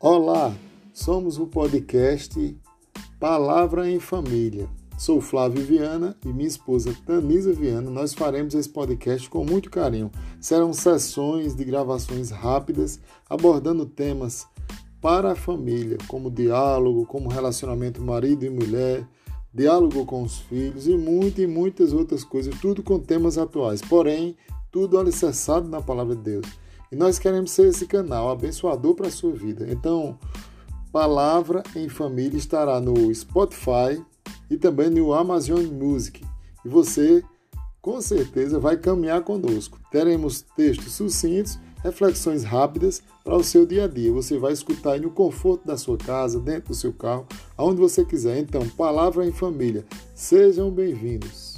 Olá, somos o podcast Palavra em Família. Sou Flávio Viana e minha esposa Tanisa Viana. Nós faremos esse podcast com muito carinho. Serão sessões de gravações rápidas abordando temas para a família, como diálogo, como relacionamento marido e mulher, diálogo com os filhos e muitas e muitas outras coisas, tudo com temas atuais, porém, tudo alicerçado na palavra de Deus. E nós queremos ser esse canal abençoador para a sua vida. Então, Palavra em Família estará no Spotify e também no Amazon Music. E você, com certeza, vai caminhar conosco. Teremos textos sucintos, reflexões rápidas para o seu dia a dia. Você vai escutar aí no conforto da sua casa, dentro do seu carro, aonde você quiser. Então, Palavra em Família. Sejam bem-vindos.